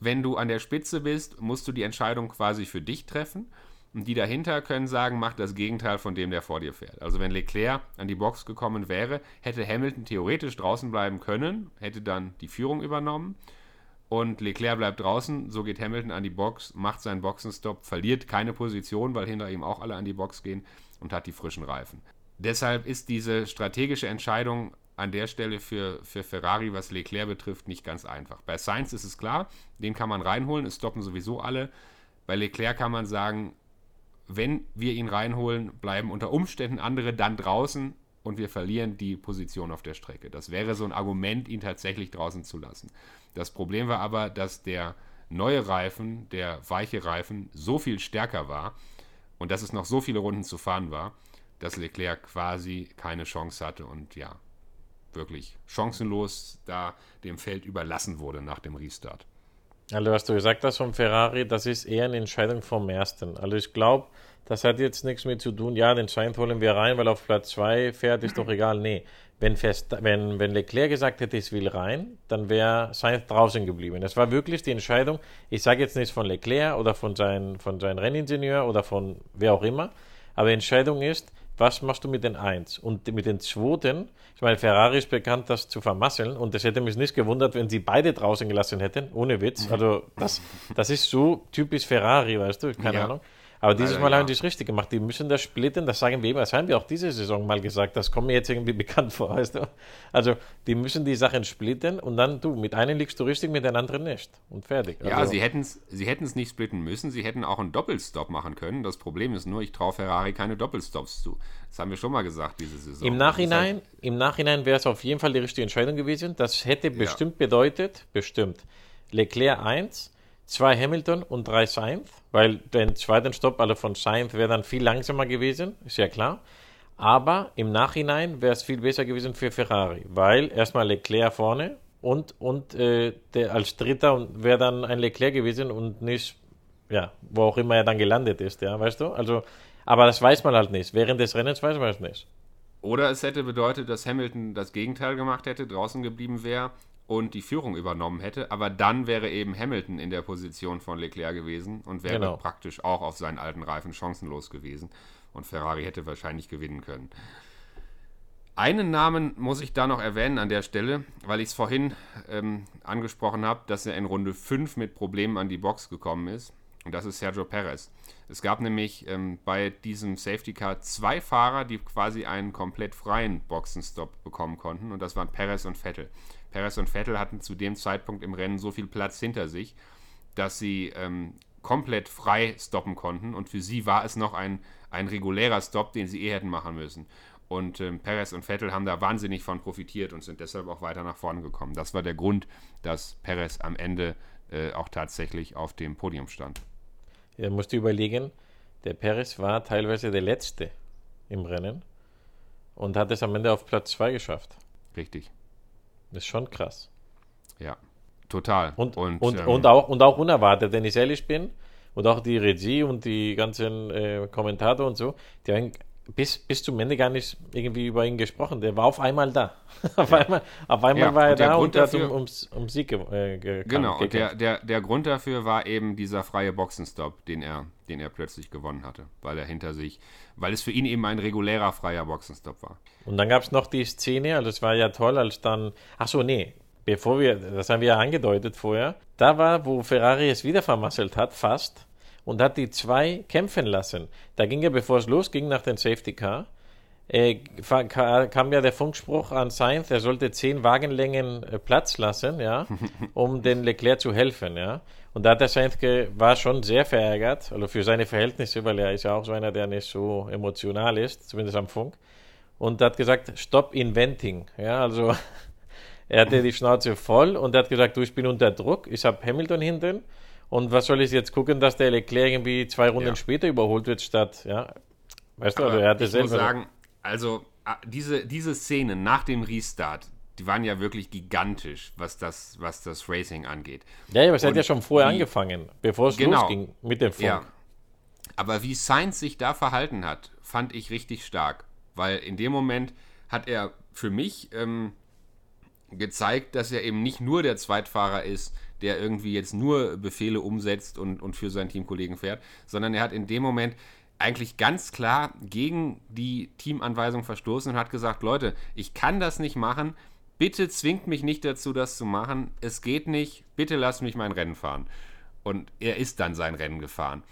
wenn du an der Spitze bist, musst du die Entscheidung quasi für dich treffen. Und die dahinter können sagen, mach das Gegenteil von dem, der vor dir fährt. Also wenn Leclerc an die Box gekommen wäre, hätte Hamilton theoretisch draußen bleiben können, hätte dann die Führung übernommen. Und Leclerc bleibt draußen, so geht Hamilton an die Box, macht seinen Boxenstopp, verliert keine Position, weil hinter ihm auch alle an die Box gehen und hat die frischen Reifen. Deshalb ist diese strategische Entscheidung an der Stelle für, für Ferrari, was Leclerc betrifft, nicht ganz einfach. Bei Sainz ist es klar, den kann man reinholen, es stoppen sowieso alle. Bei Leclerc kann man sagen, wenn wir ihn reinholen, bleiben unter Umständen andere dann draußen und wir verlieren die Position auf der Strecke. Das wäre so ein Argument, ihn tatsächlich draußen zu lassen. Das Problem war aber, dass der neue Reifen, der weiche Reifen, so viel stärker war und dass es noch so viele Runden zu fahren war, dass Leclerc quasi keine Chance hatte und ja, wirklich chancenlos da dem Feld überlassen wurde nach dem Restart. Also was du gesagt hast vom Ferrari, das ist eher eine Entscheidung vom Ersten. Also ich glaube, das hat jetzt nichts mit zu tun, ja, den Schein holen wir rein, weil auf Platz 2 fährt, ist doch egal. Nee, wenn, Versta wenn, wenn Leclerc gesagt hätte, ich will rein, dann wäre Sainz draußen geblieben. Das war wirklich die Entscheidung, ich sage jetzt nicht von Leclerc oder von seinem von sein Renningenieur oder von wer auch immer, aber die Entscheidung ist, was machst du mit den Eins? Und mit den Zweiten, ich meine, Ferrari ist bekannt, das zu vermasseln und es hätte mich nicht gewundert, wenn sie beide draußen gelassen hätten, ohne Witz. Also das, das ist so typisch Ferrari, weißt du, keine Ja. Ahnung. Aber dieses Mal ja. haben die es richtig gemacht. Die müssen das splitten, das sagen wir immer, das haben wir auch diese Saison mal gesagt, das kommt mir jetzt irgendwie bekannt vor, weißt du. Also die müssen die Sachen splitten und dann du, mit einem liegst du richtig, mit den anderen nicht. Und fertig. Ja, also, sie hätten es sie hätten's nicht splitten müssen, sie hätten auch einen Doppelstop machen können. Das Problem ist nur, ich traue Ferrari keine Doppelstops zu. Das haben wir schon mal gesagt diese Saison. Im ist Nachhinein, halt- im Nachhinein wäre es auf jeden Fall die richtige Entscheidung gewesen. Das hätte bestimmt bedeutet, bestimmt, Leclerc 1, 2 Hamilton und 3 Sainz, weil den zweiten Stopp alle von Sainz wäre dann viel langsamer gewesen, ist ja klar. Aber im Nachhinein wäre es viel besser gewesen für Ferrari, weil erstmal Leclerc vorne und, und äh, der als Dritter wäre dann ein Leclerc gewesen und nicht, ja, wo auch immer er dann gelandet ist, ja, weißt du? Also, aber das weiß man halt nicht. Während des Rennens weiß man es nicht. Oder es hätte bedeutet, dass Hamilton das Gegenteil gemacht hätte, draußen geblieben wäre und die Führung übernommen hätte. Aber dann wäre eben Hamilton in der Position von Leclerc gewesen und wäre Genau. praktisch auch auf seinen alten Reifen chancenlos gewesen. Und Ferrari hätte wahrscheinlich gewinnen können. Einen Namen muss ich da noch erwähnen an der Stelle, weil ich es vorhin ähm, angesprochen habe, dass er in Runde 5 mit Problemen an die Box gekommen ist. Und das ist Sergio Perez. Es gab nämlich ähm, bei diesem Safety Car zwei Fahrer, die quasi einen komplett freien Boxenstopp bekommen konnten. Und das waren Perez und Vettel. Perez und Vettel hatten zu dem Zeitpunkt im Rennen so viel Platz hinter sich, dass sie ähm, komplett frei stoppen konnten. Und für sie war es noch ein, ein regulärer Stop, den sie eh hätten machen müssen. Und ähm, Perez und Vettel haben da wahnsinnig von profitiert und sind deshalb auch weiter nach vorne gekommen. Das war der Grund, dass Perez am Ende äh, auch tatsächlich auf dem Podium stand. Ja, musst du überlegen, der Perez war teilweise der Letzte im Rennen und hat es am Ende auf Platz 2 geschafft. Richtig. Ist schon krass. Ja. Total. Und, und, ähm, und, auch, und auch unerwartet, wenn ich ehrlich bin. Und auch die Regie und die ganzen äh, Kommentatoren und so, die haben bis, bis zum Ende gar nicht irgendwie über ihn gesprochen. Der war auf einmal da. auf einmal, auf einmal Ja, war er und da Grund und hat dafür- um, ums, um Sieg äh, ge Genau, und gekämpft. der, der, der Grund dafür war eben dieser freie Boxenstopp, den er, den er plötzlich gewonnen hatte, weil er hinter sich, weil es für ihn eben ein regulärer freier Boxenstopp war. Und dann gab es noch die Szene, also es war ja toll, als dann, ach so, nee, bevor wir, das haben wir ja angedeutet vorher, da war, wo Ferrari es wieder vermasselt hat, fast, und hat die zwei kämpfen lassen. Da ging ja, bevor es losging, nach dem Safety Car, äh, kam ja der Funkspruch an Sainz, er sollte zehn Wagenlängen äh, Platz lassen, ja, um den Leclerc zu helfen, ja. Und da hat der Sainz war schon sehr verärgert, also für seine Verhältnisse, weil er ist ja auch so einer, der nicht so emotional ist, zumindest am Funk. Und hat gesagt, stop inventing, ja, also er hatte die Schnauze voll und hat gesagt, du, ich bin unter Druck, ich habe Hamilton hinten und was soll ich jetzt gucken, dass der Leclerc irgendwie zwei Runden Ja. später überholt wird, statt, ja, weißt du, also er hatte ich muss selber... sagen, also ah, diese, diese Szenen nach dem Restart, die waren ja wirklich gigantisch, was das, was das Racing angeht. Ja, ja, aber es hat ja schon vorher wie- angefangen, bevor es Genau. losging mit dem Funk. Ja. Aber wie Sainz sich da verhalten hat, fand ich richtig stark. Weil in dem Moment hat er für mich ähm, gezeigt, dass er eben nicht nur der Zweitfahrer ist, der irgendwie jetzt nur Befehle umsetzt und, und für seinen Teamkollegen fährt, sondern er hat in dem Moment eigentlich ganz klar gegen die Teamanweisung verstoßen und hat gesagt, Leute, ich kann das nicht machen, bitte zwingt mich nicht dazu, das zu machen, es geht nicht, bitte lasst mich mein Rennen fahren. Und er ist dann sein Rennen gefahren.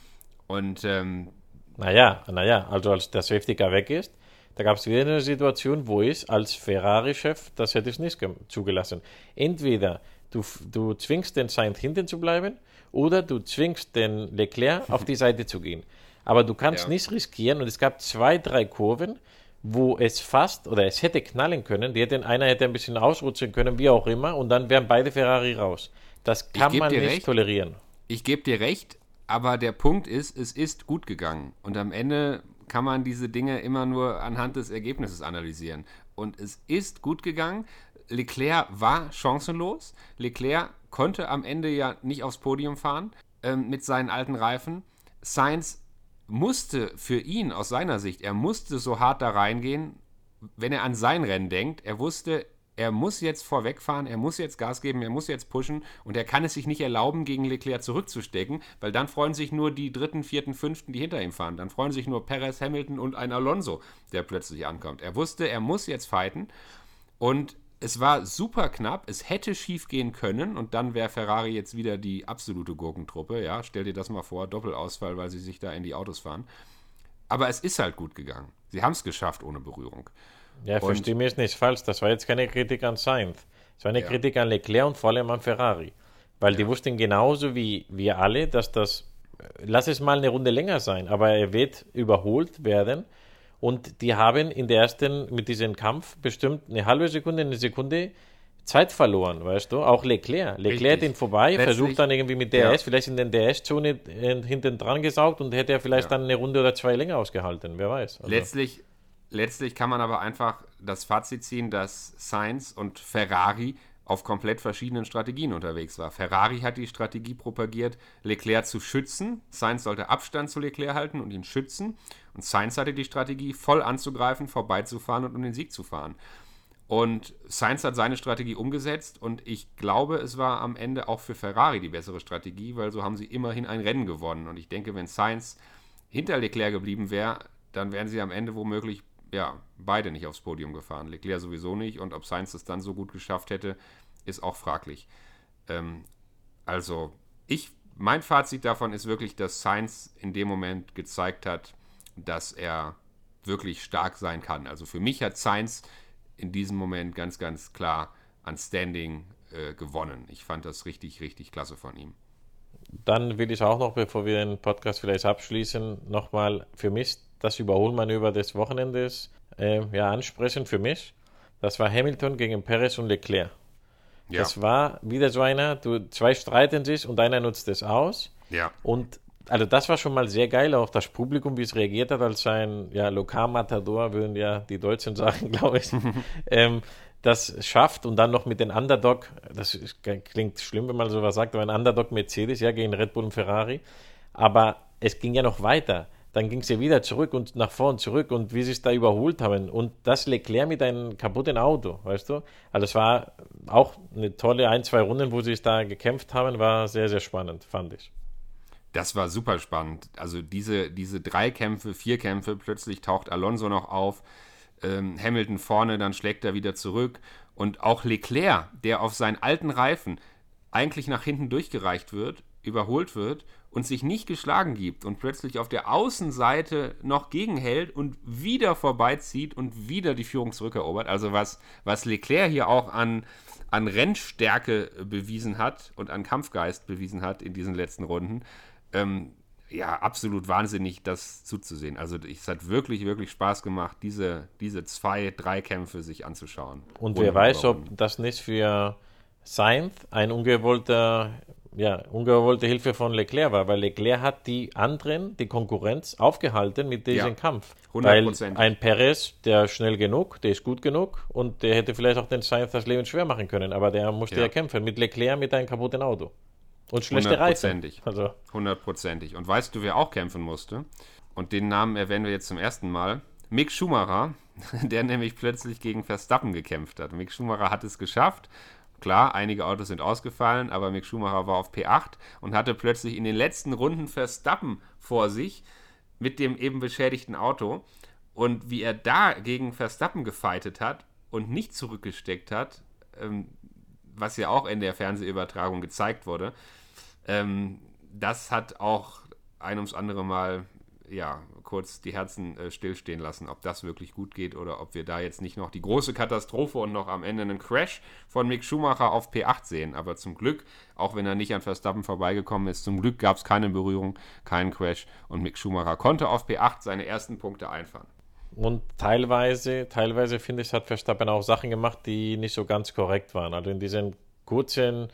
Und ähm, Naja, naja, also als der Safety Car weg ist, da gab es wieder eine Situation, wo ich als Ferrari-Chef, das hätte ich nicht ge- zugelassen. Entweder du, du zwingst den Sainz hinten zu bleiben oder du zwingst den Leclerc auf die Seite zu gehen. Aber du kannst Ja. nicht riskieren und es gab zwei, drei Kurven, wo es fast oder es hätte knallen können. Die hätten, einer hätte ein bisschen ausrutschen können, wie auch immer, und dann wären beide Ferrari raus. Das kann man nicht recht. tolerieren. ich gebe dir recht, aber der Punkt ist, es ist gut gegangen. Und am Ende kann man diese Dinge immer nur anhand des Ergebnisses analysieren. Und es ist gut gegangen. Leclerc war chancenlos. Leclerc konnte am Ende ja nicht aufs Podium fahren ähm, mit seinen alten Reifen. Sainz musste für ihn aus seiner Sicht, er musste so hart da reingehen, wenn er an sein Rennen denkt, er wusste, er muss jetzt vorwegfahren, er muss jetzt Gas geben, er muss jetzt pushen und er kann es sich nicht erlauben, gegen Leclerc zurückzustecken, weil dann freuen sich nur die dritten, vierten, fünften, die hinter ihm fahren. Dann freuen sich nur Perez, Hamilton und ein Alonso, der plötzlich ankommt. Er wusste, er muss jetzt fighten und es war super knapp, es hätte schief gehen können und dann wäre Ferrari jetzt wieder die absolute Gurkentruppe. Ja, stell dir das mal vor, Doppelausfall, weil sie sich da in die Autos fahren. Aber es ist halt gut gegangen. Sie haben es geschafft ohne Berührung. Ja, verstehe mich nicht falsch. Das war jetzt keine Kritik an Sainz. Es war eine ja. Kritik an Leclerc und vor allem an Ferrari. Weil ja. die wussten genauso wie wir alle, dass das, lass es mal eine Runde länger sein, aber er wird überholt werden. Und die haben in der ersten, mit diesem Kampf bestimmt eine halbe Sekunde, eine Sekunde Zeit verloren, weißt du? Auch Leclerc. Leclerc ihn vorbei, Letztlich, versucht dann irgendwie mit DRS, ja. vielleicht in den DRS-Zone hinten dran gesaugt und hätte er vielleicht ja. dann eine Runde oder zwei länger ausgehalten, wer weiß. Also. Letztlich Letztlich kann man aber einfach das Fazit ziehen, dass Sainz und Ferrari auf komplett verschiedenen Strategien unterwegs war. Ferrari hat die Strategie propagiert, Leclerc zu schützen. Sainz sollte Abstand zu Leclerc halten und ihn schützen. Und Sainz hatte die Strategie, voll anzugreifen, vorbeizufahren und um den Sieg zu fahren. Und Sainz hat seine Strategie umgesetzt und ich glaube, es war am Ende auch für Ferrari die bessere Strategie, weil so haben sie immerhin ein Rennen gewonnen. Und ich denke, wenn Sainz hinter Leclerc geblieben wäre, dann wären sie am Ende womöglich ja, beide nicht aufs Podium gefahren. Leclerc sowieso nicht und ob Sainz es dann so gut geschafft hätte, ist auch fraglich. Ähm, also, ich, mein Fazit davon ist wirklich, dass Sainz in dem Moment gezeigt hat, dass er wirklich stark sein kann. Also für mich hat Sainz in diesem Moment ganz, ganz klar an Standing äh, gewonnen. Ich fand das richtig, richtig klasse von ihm. Dann will ich auch noch, bevor wir den Podcast vielleicht abschließen, nochmal für mich das Überholmanöver des Wochenendes äh, ja, ansprechen für mich. Das war Hamilton gegen Perez und Leclerc. Ja. Das war wieder so einer, du, zwei streiten sich und einer nutzt es aus. Ja. Und also das war schon mal sehr geil, auch das Publikum, wie es reagiert hat, als ein ja, Lokalmatador, würden ja die Deutschen sagen, glaube ich, ähm, das schafft und dann noch mit den Underdog, das klingt schlimm, wenn man sowas sagt, aber ein Underdog Mercedes, ja, gegen Red Bull und Ferrari, aber es ging ja noch weiter dann ging sie wieder zurück und nach vorn zurück und wie sie es da überholt haben. Und das Leclerc mit einem kaputten Auto, weißt du? Also es war auch eine tolle ein, zwei Runden, wo sie es da gekämpft haben, war sehr, sehr spannend, fand ich. Das war super spannend. Also diese, diese drei Kämpfe, vier Kämpfe, plötzlich taucht Alonso noch auf, ähm, Hamilton vorne, dann schlägt er wieder zurück. Und auch Leclerc, der auf seinen alten Reifen eigentlich nach hinten durchgereicht wird, überholt wird und sich nicht geschlagen gibt und plötzlich auf der Außenseite noch gegenhält und wieder vorbeizieht und wieder die Führung zurückerobert. Also was, was Leclerc hier auch an, an Rennstärke bewiesen hat und an Kampfgeist bewiesen hat in diesen letzten Runden, ähm, ja, absolut wahnsinnig, das zuzusehen. Also es hat wirklich, wirklich Spaß gemacht, diese, diese zwei, drei Kämpfe sich anzuschauen. Und wer weiß, ob das nicht für Sainz ein ungewollter ja, ungewollte Hilfe von Leclerc war, weil Leclerc hat die anderen, die Konkurrenz, aufgehalten mit diesem ja, Kampf. 100%. Weil ein Perez, der schnell genug, der ist gut genug und der hätte vielleicht auch den Sainz das Leben schwer machen können, aber der musste ja, ja kämpfen mit Leclerc mit einem kaputten Auto. Und schlechte Reifen. Also. Hundertprozentig. Und weißt du, wer auch kämpfen musste? Und den Namen erwähnen wir jetzt zum ersten Mal. Mick Schumacher, der nämlich plötzlich gegen Verstappen gekämpft hat. Mick Schumacher hat es geschafft Klar, einige Autos sind ausgefallen, aber Mick Schumacher war auf P8 und hatte plötzlich in den letzten Runden Verstappen vor sich mit dem eben beschädigten Auto. Und wie er da gegen Verstappen gefeitet hat und nicht zurückgesteckt hat, ähm, was ja auch in der Fernsehübertragung gezeigt wurde, ähm, das hat auch ein ums andere Mal ja, kurz die Herzen äh, stillstehen lassen, ob das wirklich gut geht oder ob wir da jetzt nicht noch die große Katastrophe und noch am Ende einen Crash von Mick Schumacher auf P8 sehen. Aber zum Glück, auch wenn er nicht an Verstappen vorbeigekommen ist, zum Glück gab es keine Berührung, keinen Crash und Mick Schumacher konnte auf P8 seine ersten Punkte einfahren. Und teilweise, teilweise finde ich, hat Verstappen auch Sachen gemacht, die nicht so ganz korrekt waren. Also in diesem kurzen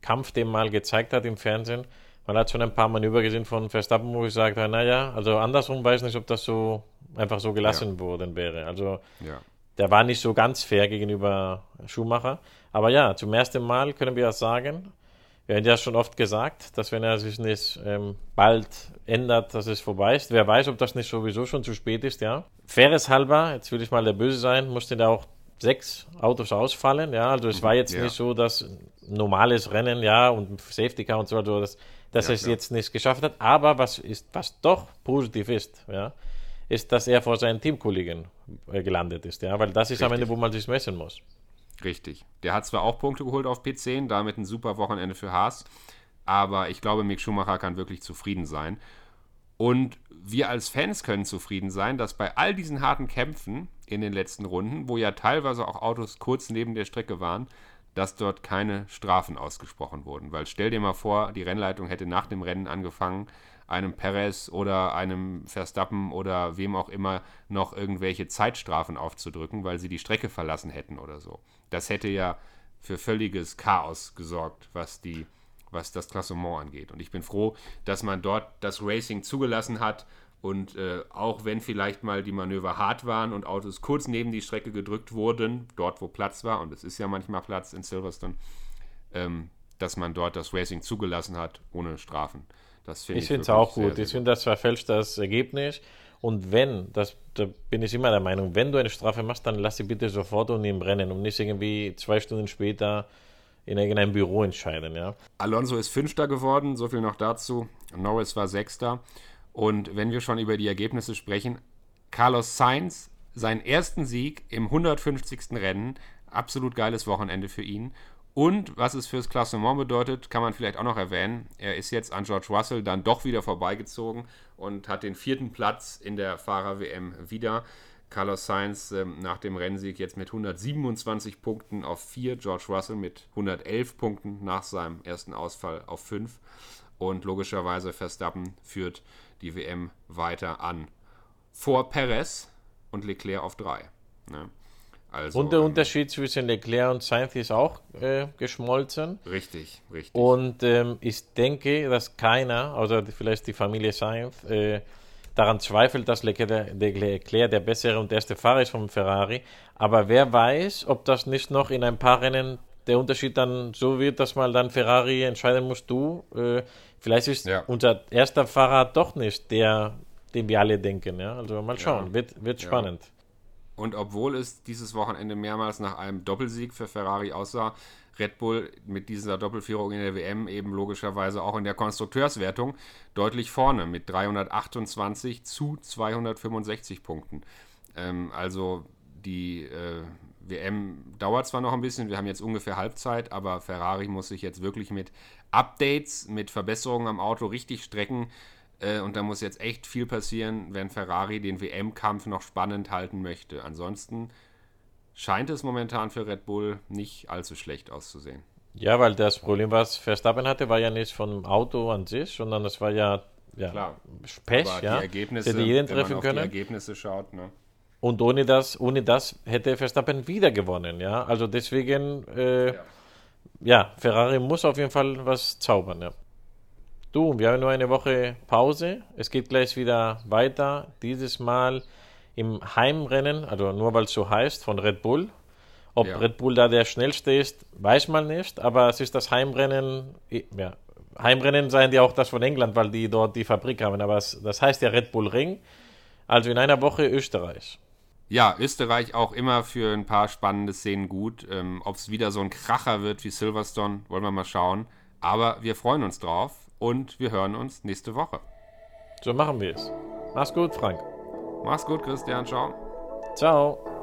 Kampf, den mal gezeigt hat im Fernsehen, man hat schon ein paar Manöver gesehen von Verstappen, wo ich sagte, naja, also andersrum weiß ich nicht, ob das so einfach so gelassen ja. worden wäre. Also ja. der war nicht so ganz fair gegenüber Schumacher. Aber ja, zum ersten Mal können wir das sagen. wir haben ja schon oft gesagt, dass wenn er sich nicht ähm, bald ändert, dass es vorbei ist. Wer weiß, ob das nicht sowieso schon zu spät ist, ja. Faires halber, jetzt will ich mal der Böse sein, mussten da auch sechs Autos ausfallen, ja. Also es war jetzt Ja. nicht so, dass normales Rennen, ja, und Safety Car und so, also dass, dass Ja, er es klar. jetzt nicht geschafft hat. Aber was ist, was doch positiv ist, ja, ist, dass er vor seinen Teamkollegen äh, gelandet ist, ja, weil das ist am Richtig. Ende, wo man sich messen muss. Richtig. Der hat zwar auch Punkte geholt auf P10, damit ein super Wochenende für Haas, aber ich glaube, Mick Schumacher kann wirklich zufrieden sein. Und wir als Fans können zufrieden sein, dass bei all diesen harten Kämpfen in den letzten Runden, wo ja teilweise auch Autos kurz neben der Strecke waren, dass dort keine Strafen ausgesprochen wurden. Weil stell dir mal vor, die Rennleitung hätte nach dem Rennen angefangen, einem Perez oder einem Verstappen oder wem auch immer noch irgendwelche Zeitstrafen aufzudrücken, weil sie die Strecke verlassen hätten oder so. Das hätte ja für völliges Chaos gesorgt, was die was das Klassement angeht. Und ich bin froh, dass man dort das Racing zugelassen hat. Und äh, auch wenn vielleicht mal die Manöver hart waren und Autos kurz neben die Strecke gedrückt wurden, dort wo Platz war, und es ist ja manchmal Platz in Silverstone, ähm, dass man dort das Racing zugelassen hat, ohne Strafen. Das finde ich, Ich finde es auch sehr, gut. sehr Ich finde, das verfälscht das Ergebnis. Und wenn, das, da bin ich immer der Meinung, wenn du eine Strafe machst, dann lass sie bitte sofort und im Rennen und nicht irgendwie zwei Stunden später in irgendeinem Büro entscheiden. Ja? Alonso ist Fünfter geworden, so viel noch dazu. Norris war Sechster. Und wenn wir schon über die Ergebnisse sprechen, Carlos Sainz, seinen ersten Sieg im 150. Rennen, absolut geiles Wochenende für ihn. Und was es fürs Klassement bedeutet, kann man vielleicht auch noch erwähnen. Er ist jetzt an George Russell dann doch wieder vorbeigezogen und hat den vierten Platz in der Fahrer-WM wieder. Carlos Sainz ähm, nach dem Rennsieg jetzt mit 127 Punkten auf 4, George Russell mit 111 Punkten nach seinem ersten Ausfall auf 5 und logischerweise Verstappen führt die WM weiter an. Vor Perez und Leclerc auf 3. Ne? Also, Und der ähm, Unterschied zwischen Leclerc und Sainz ist auch äh, geschmolzen. Richtig, richtig. Und ähm, ich denke, dass keiner, außer vielleicht die Familie Sainz, äh, daran zweifelt, dass Leclerc der, Leclerc der bessere und erste Fahrer ist vom Ferrari. Aber wer weiß, ob das nicht noch in ein paar Rennen der Unterschied dann so wird, dass mal dann Ferrari entscheiden muss, du, äh, vielleicht ist Ja. unser erster Fahrer doch nicht der, den wir alle denken. Ja? Also mal schauen, wird, wird Ja. spannend. Und obwohl es dieses Wochenende mehrmals nach einem Doppelsieg für Ferrari aussah, Red Bull mit dieser Doppelführung in der WM eben logischerweise auch in der Konstrukteurswertung deutlich vorne mit 328 zu 265 Punkten. Ähm, also die äh, WM dauert zwar noch ein bisschen, wir haben jetzt ungefähr Halbzeit, aber Ferrari muss sich jetzt wirklich mit Updates, mit Verbesserungen am Auto richtig strecken. Äh, und da muss jetzt echt viel passieren, wenn Ferrari den WM-Kampf noch spannend halten möchte. Ansonsten scheint es momentan für Red Bull nicht allzu schlecht auszusehen. Ja, weil das Problem, was Verstappen hatte, war ja nicht vom Auto an sich, sondern das war ja, ja Klar. Pech, ja, die Ergebnisse, hätte jeden wenn man treffen auf die können. Ergebnisse schaut, ne? Und ohne das, ohne das hätte Verstappen wieder gewonnen, ja. Also deswegen, äh, ja. Ferrari muss auf jeden Fall was zaubern, ja. Du, wir haben nur eine Woche Pause. Es geht gleich wieder weiter. Dieses Mal im Heimrennen, also nur weil es so heißt, von Red Bull. Ob Ja. Red Bull da der schnellste ist, weiß man nicht, aber es ist das Heimrennen, ja, Heimrennen seien die auch das von England, weil die dort die Fabrik haben, aber das heißt ja Red Bull Ring. Also in einer Woche Österreich. Ja, Österreich auch immer für ein paar spannende Szenen gut. Ähm, Ob es wieder so ein Kracher wird wie Silverstone, wollen wir mal schauen. Aber wir freuen uns drauf und wir hören uns nächste Woche. So machen wir es. Mach's gut, Frank. Mach's gut, Christian. Ciao. Ciao.